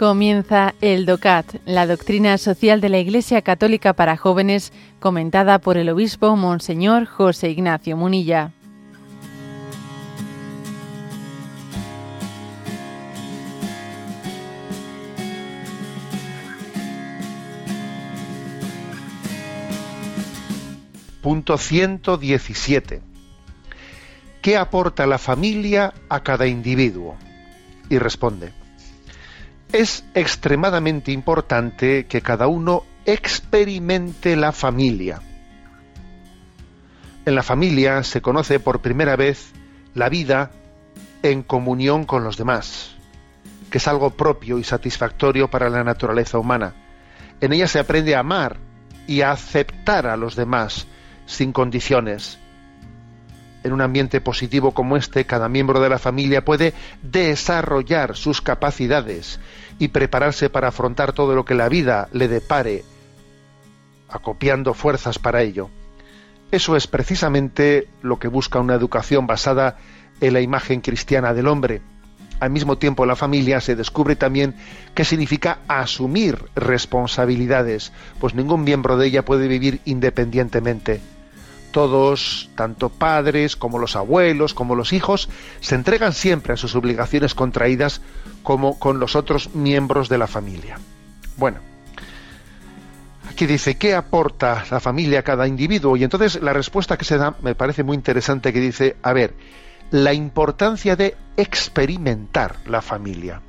Comienza el DOCAT, la doctrina social de la Iglesia Católica para jóvenes, comentada por el obispo Monseñor José Ignacio Munilla. Punto 117. ¿Qué aporta la familia a cada individuo? Y responde, es extremadamente importante que cada uno experimente la familia. En la familia se conoce por primera vez la vida en comunión con los demás, que es algo propio y satisfactorio para la naturaleza humana. En ella se aprende a amar y a aceptar a los demás sin condiciones. En un ambiente positivo como este, cada miembro de la familia puede desarrollar sus capacidades y prepararse para afrontar todo lo que la vida le depare, acopiando fuerzas para ello. Eso es precisamente lo que busca una educación basada en la imagen cristiana del hombre. Al mismo tiempo, la familia se descubre también qué significa asumir responsabilidades, pues ningún miembro de ella puede vivir independientemente todos, tanto padres como los abuelos, como los hijos, se entregan siempre a sus obligaciones contraídas como con los otros miembros de la familia. Bueno, aquí dice, ¿qué aporta la familia a cada individuo? Y entonces la respuesta que se da me parece muy interesante, que dice, a ver, la importancia de experimentar la familia.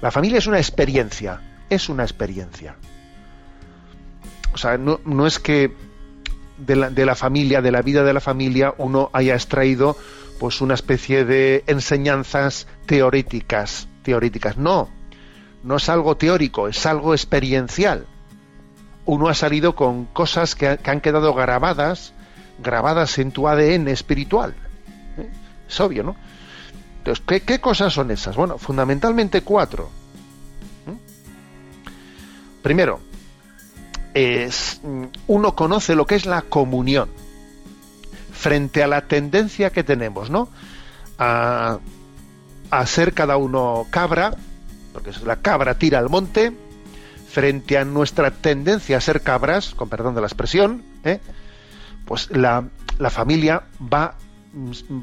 La familia es una experiencia, es una experiencia. O sea, no, no es que de la, de la, familia, de la vida de la familia, uno haya extraído pues una especie de enseñanzas teóricas, teóricas. No, no es algo teórico, es algo experiencial. Uno ha salido con cosas que, que han quedado grabadas, grabadas en tu ADN espiritual. ¿Eh? Es obvio, ¿no? Entonces, ¿qué, ¿qué, cosas son esas? Bueno, fundamentalmente cuatro. ¿Eh? Primero, uno conoce lo que es la comunión frente a la tendencia que tenemos, ¿no? A, a ser cada uno cabra, porque la cabra tira al monte, frente a nuestra tendencia a ser cabras, con perdón de la expresión, ¿eh? pues la, la familia va,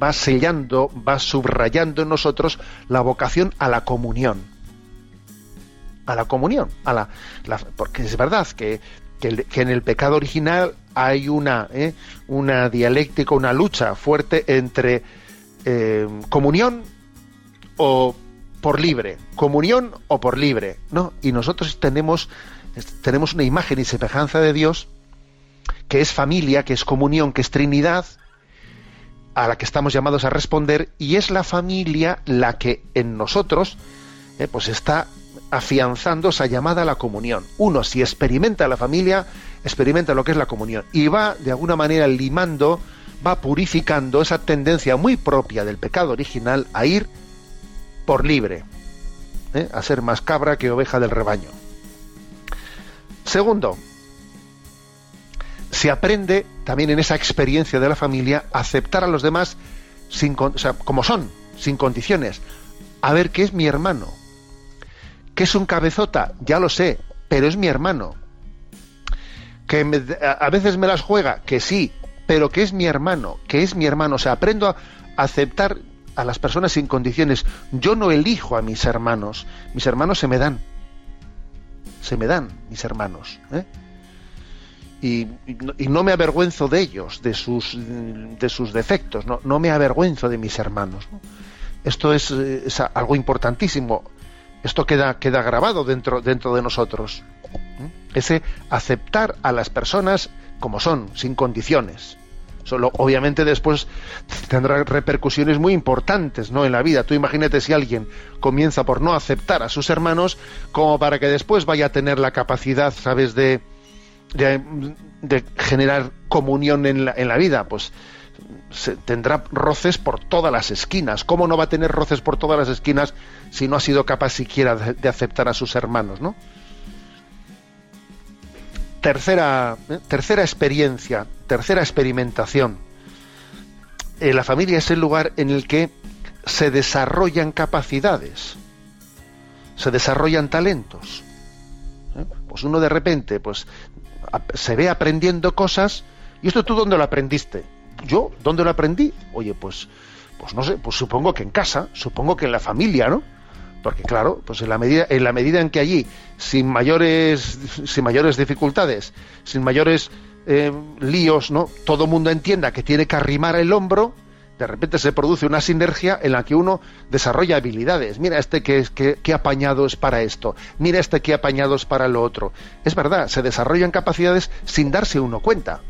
va sellando, va subrayando en nosotros la vocación a la comunión a la comunión, a la, porque es verdad que, que, en el pecado original hay una, ¿eh? una dialéctica, una lucha fuerte entre eh, comunión o por libre, comunión o por libre, ¿no? Y nosotros tenemos, tenemos una imagen y semejanza de Dios que es familia, que es comunión, que es Trinidad, a la que estamos llamados a responder, y es la familia la que en nosotros eh, pues está afianzando esa llamada a la comunión. Uno, si experimenta la familia, experimenta lo que es la comunión y va de alguna manera limando, va purificando esa tendencia muy propia del pecado original a ir por libre, ¿eh? a ser más cabra que oveja del rebaño. Segundo, se aprende también en esa experiencia de la familia a aceptar a los demás sin, como son, sin condiciones. A ver qué es mi hermano, ¿Que es un cabezota? Ya lo sé, pero es mi hermano. Que me, a veces me las juega, que sí, pero que es mi hermano, que es mi hermano. O sea, aprendo a aceptar a las personas sin condiciones. Yo no elijo a mis hermanos, mis hermanos se me dan. Se me dan mis hermanos. ¿eh? Y, y, no me avergüenzo de ellos, de sus, de sus defectos, no, no me avergüenzo de mis hermanos. ¿no? Esto es, es, algo importantísimo. Esto queda, queda grabado dentro, dentro de nosotros. Ese aceptar a las personas como son, sin condiciones. Solo, obviamente después tendrá repercusiones muy importantes ¿no? en la vida. Tú imagínate si alguien comienza por no aceptar a sus hermanos, como para que después vaya a tener la capacidad, ¿sabes?, de, de, de generar comunión en la, en la vida. Pues tendrá roces por todas las esquinas. ¿Cómo no va a tener roces por todas las esquinas si no ha sido capaz siquiera de, de aceptar a sus hermanos, ¿no? Tercera, eh, tercera experiencia, tercera experimentación. Eh, la familia es el lugar en el que se desarrollan capacidades. se desarrollan talentos. ¿Eh? Pues uno de repente, pues se ve aprendiendo cosas. ¿Y esto tú dónde lo aprendiste? ¿Yo? ¿Dónde lo aprendí? Oye, pues, pues no sé, pues supongo que en casa, supongo que en la familia, ¿no? Porque claro, pues en la medida, en la medida en que allí, sin mayores, sin mayores dificultades, sin mayores eh, líos, ¿no? Todo mundo entienda que tiene que arrimar el hombro, de repente se produce una sinergia en la que uno desarrolla habilidades. Mira este que, que, que apañado es para esto, mira este que apañado es para lo otro. Es verdad, se desarrollan capacidades sin darse uno cuenta.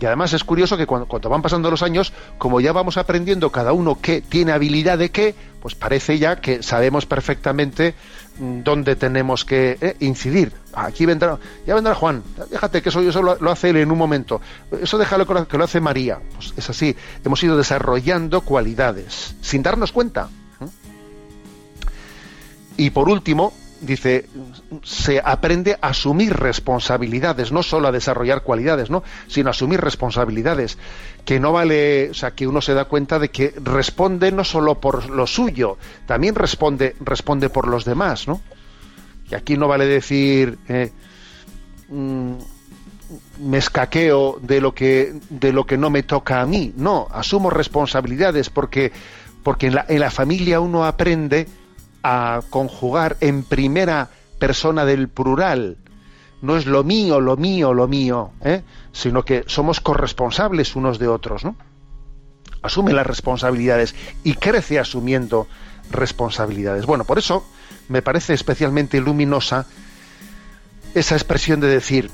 Y además es curioso que cuando, van pasando los años, como ya vamos aprendiendo cada uno qué tiene habilidad de qué, pues parece ya que sabemos perfectamente mm, dónde tenemos que eh, incidir. Aquí vendrá, ya vendrá Juan, déjate que eso, eso lo, hace él en un momento. Eso déjalo que lo hace María. Pues es así, hemos ido desarrollando cualidades sin darnos cuenta. Y por último, dice, se aprende a asumir responsabilidades, no solo a desarrollar cualidades, ¿no? sino a asumir responsabilidades. Que no vale, o sea, que uno se da cuenta de que responde no solo por lo suyo, también responde, responde por los demás, ¿no? Y aquí no vale decir eh, mm, me escaqueo de lo que de lo que no me toca a mí. No, asumo responsabilidades porque, porque en la, en la familia uno aprende a conjugar en primera persona del plural. No es lo mío, lo mío, lo mío, ¿eh? sino que somos corresponsables unos de otros, ¿no? Asume las responsabilidades y crece asumiendo responsabilidades. Bueno, por eso me parece especialmente luminosa esa expresión de decir,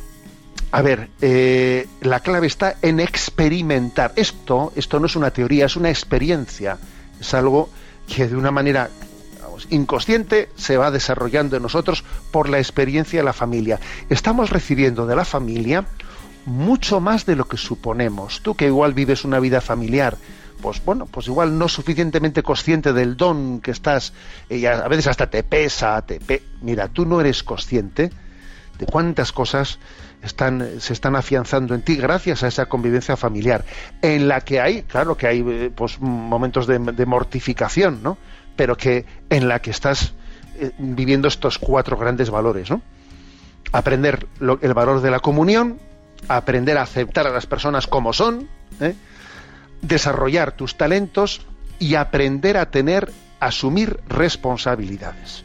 a ver, eh, la clave está en experimentar. Esto, esto no es una teoría, es una experiencia. Es algo que de una manera inconsciente se va desarrollando en nosotros por la experiencia de la familia. Estamos recibiendo de la familia mucho más de lo que suponemos. Tú que igual vives una vida familiar, pues bueno, pues igual no suficientemente consciente del don que estás, y a veces hasta te pesa, te mira, tú no eres consciente de cuántas cosas están, se están afianzando en ti gracias a esa convivencia familiar, en la que hay, claro que hay eh, pues, momentos de, mortificación, ¿no? pero que en la que estás eh, viviendo estos cuatro grandes valores, ¿no? Aprender el valor de la comunión, aprender a aceptar a las personas como son, ¿eh? desarrollar tus talentos y aprender a tener, asumir responsabilidades.